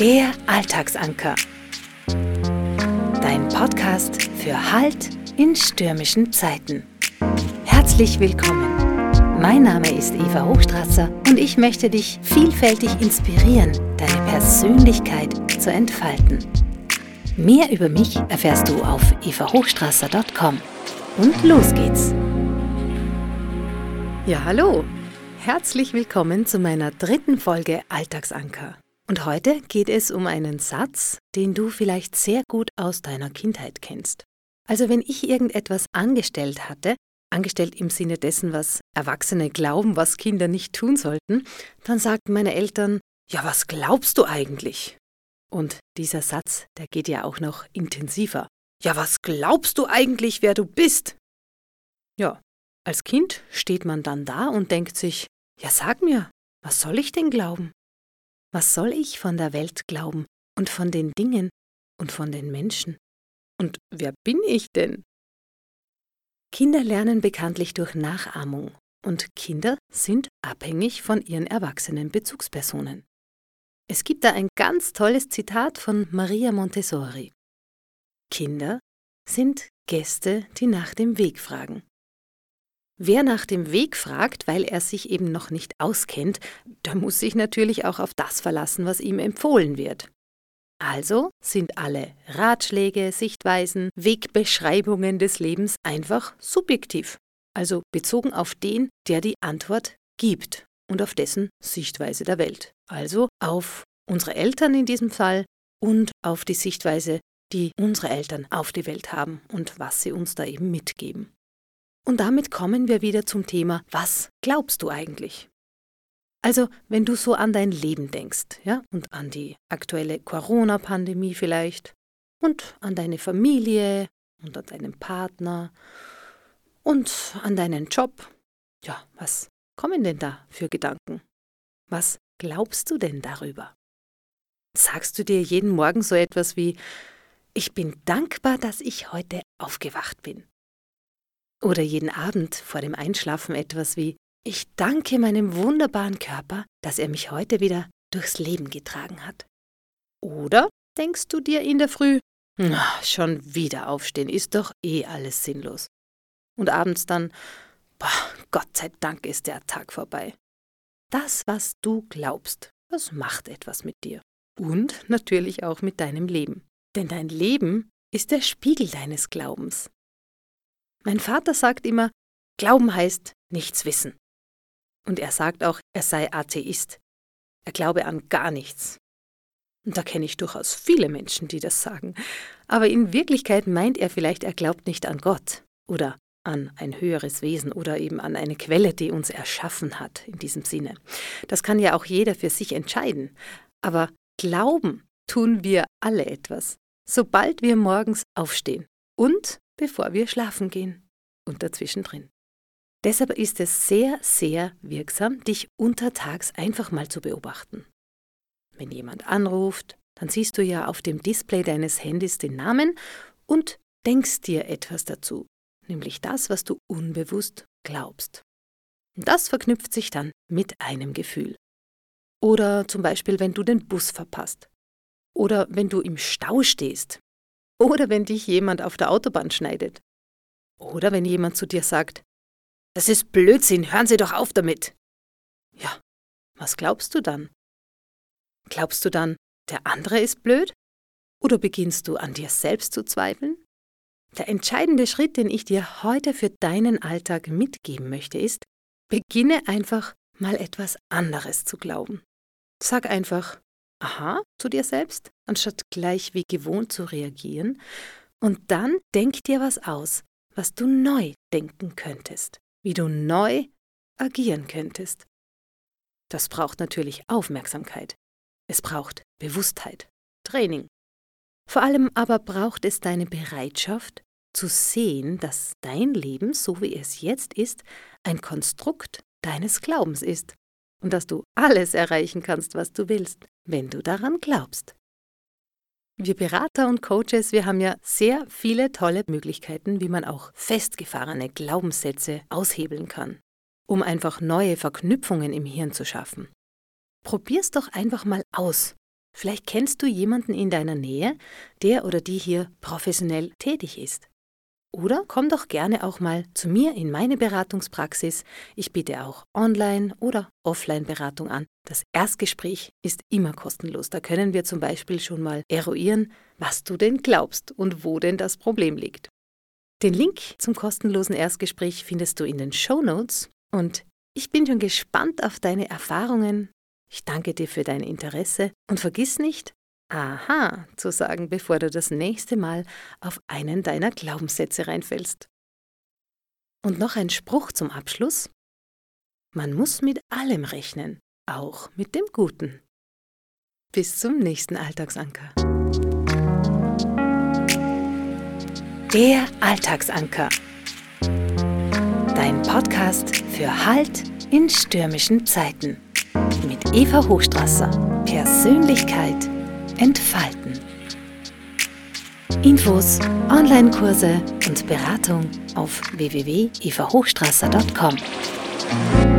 Der Alltagsanker. Dein Podcast für Halt in stürmischen Zeiten. Herzlich willkommen. Mein Name ist Eva Hochstrasser und ich möchte dich vielfältig inspirieren, deine Persönlichkeit zu entfalten. Mehr über mich erfährst du auf evahochstrasser.com. Und los geht's. Ja, hallo. Herzlich willkommen zu meiner dritten Folge Alltagsanker. Und heute geht es um einen Satz, den du vielleicht sehr gut aus deiner Kindheit kennst. Also wenn ich irgendetwas angestellt hatte, angestellt im Sinne dessen, was Erwachsene glauben, was Kinder nicht tun sollten, dann sagten meine Eltern, ja, was glaubst du eigentlich? Und dieser Satz, der geht ja auch noch intensiver. Ja, was glaubst du eigentlich, wer du bist? Ja, als Kind steht man dann da und denkt sich, ja, sag mir, was soll ich denn glauben? Was soll ich von der Welt glauben und von den Dingen und von den Menschen? Und wer bin ich denn? Kinder lernen bekanntlich durch Nachahmung und Kinder sind abhängig von ihren erwachsenen Bezugspersonen. Es gibt da ein ganz tolles Zitat von Maria Montessori. Kinder sind Gäste, die nach dem Weg fragen. Wer nach dem Weg fragt, weil er sich eben noch nicht auskennt, der muss sich natürlich auch auf das verlassen, was ihm empfohlen wird. Also sind alle Ratschläge, Sichtweisen, Wegbeschreibungen des Lebens einfach subjektiv, also bezogen auf den, der die Antwort gibt und auf dessen Sichtweise der Welt, also auf unsere Eltern in diesem Fall und auf die Sichtweise, die unsere Eltern auf die Welt haben und was sie uns da eben mitgeben. Und damit kommen wir wieder zum Thema, was glaubst du eigentlich? Also, wenn du so an dein Leben denkst, ja, und an die aktuelle Corona-Pandemie vielleicht, und an deine Familie und an deinen Partner und an deinen Job, ja, was kommen denn da für Gedanken? Was glaubst du denn darüber? Sagst du dir jeden Morgen so etwas wie, ich bin dankbar, dass ich heute aufgewacht bin? Oder jeden Abend vor dem Einschlafen etwas wie Ich danke meinem wunderbaren Körper, dass er mich heute wieder durchs Leben getragen hat. Oder denkst du dir in der Früh, na, schon wieder aufstehen, ist doch eh alles sinnlos. Und abends dann, boah, Gott sei Dank ist der Tag vorbei. Das, was du glaubst, das macht etwas mit dir. Und natürlich auch mit deinem Leben. Denn dein Leben ist der Spiegel deines Glaubens. Mein Vater sagt immer, Glauben heißt nichts wissen. Und er sagt auch, er sei Atheist. Er glaube an gar nichts. Und da kenne ich durchaus viele Menschen, die das sagen. Aber in Wirklichkeit meint er vielleicht, er glaubt nicht an Gott oder an ein höheres Wesen oder eben an eine Quelle, die uns erschaffen hat, in diesem Sinne. Das kann ja auch jeder für sich entscheiden. Aber glauben tun wir alle etwas, sobald wir morgens aufstehen und bevor wir schlafen gehen und dazwischen drin. Deshalb ist es sehr, sehr wirksam, dich untertags einfach mal zu beobachten. Wenn jemand anruft, dann siehst du ja auf dem Display deines Handys den Namen und denkst dir etwas dazu, nämlich das, was du unbewusst glaubst. Das verknüpft sich dann mit einem Gefühl. Oder zum Beispiel, wenn du den Bus verpasst. Oder wenn du im Stau stehst. Oder wenn dich jemand auf der Autobahn schneidet. Oder wenn jemand zu dir sagt, das ist Blödsinn, hören Sie doch auf damit. Ja, was glaubst du dann? Glaubst du dann, der andere ist blöd? Oder beginnst du an dir selbst zu zweifeln? Der entscheidende Schritt, den ich dir heute für deinen Alltag mitgeben möchte, ist, beginne einfach mal etwas anderes zu glauben. Sag einfach, aha, zu dir selbst, anstatt gleich wie gewohnt zu reagieren, und dann denk dir was aus, was du neu denken könntest, wie du neu agieren könntest. Das braucht natürlich Aufmerksamkeit. Es braucht Bewusstheit, Training. Vor allem aber braucht es deine Bereitschaft, zu sehen, dass dein Leben, so wie es jetzt ist, ein Konstrukt deines Glaubens ist und dass du alles erreichen kannst, was du willst, wenn du daran glaubst. Wir Berater und Coaches, wir haben ja sehr viele tolle Möglichkeiten, wie man auch festgefahrene Glaubenssätze aushebeln kann, um einfach neue Verknüpfungen im Hirn zu schaffen. Probier's doch einfach mal aus Vielleicht kennst du jemanden in deiner Nähe, der oder die hier professionell tätig ist. Oder komm doch gerne auch mal zu mir in meine Beratungspraxis. Ich biete auch Online- oder Offline-Beratung an. Das Erstgespräch ist immer kostenlos. Da können wir zum Beispiel schon mal eruieren, was du denn glaubst und wo denn das Problem liegt. Den Link zum kostenlosen Erstgespräch findest du in den Show Notes und ich bin schon gespannt auf deine Erfahrungen. Ich danke dir für dein Interesse und vergiss nicht, Aha zu sagen, bevor du das nächste Mal auf einen deiner Glaubenssätze reinfällst. Und noch ein Spruch zum Abschluss. Man muss mit allem rechnen, auch mit dem Guten. Bis zum nächsten Alltagsanker. Der Alltagsanker. Dein Podcast für Halt in stürmischen Zeiten. Mit Eva Hochstrasser. Persönlichkeit entfalten. Infos, Online-Kurse und Beratung auf www.evahochstrasser.com.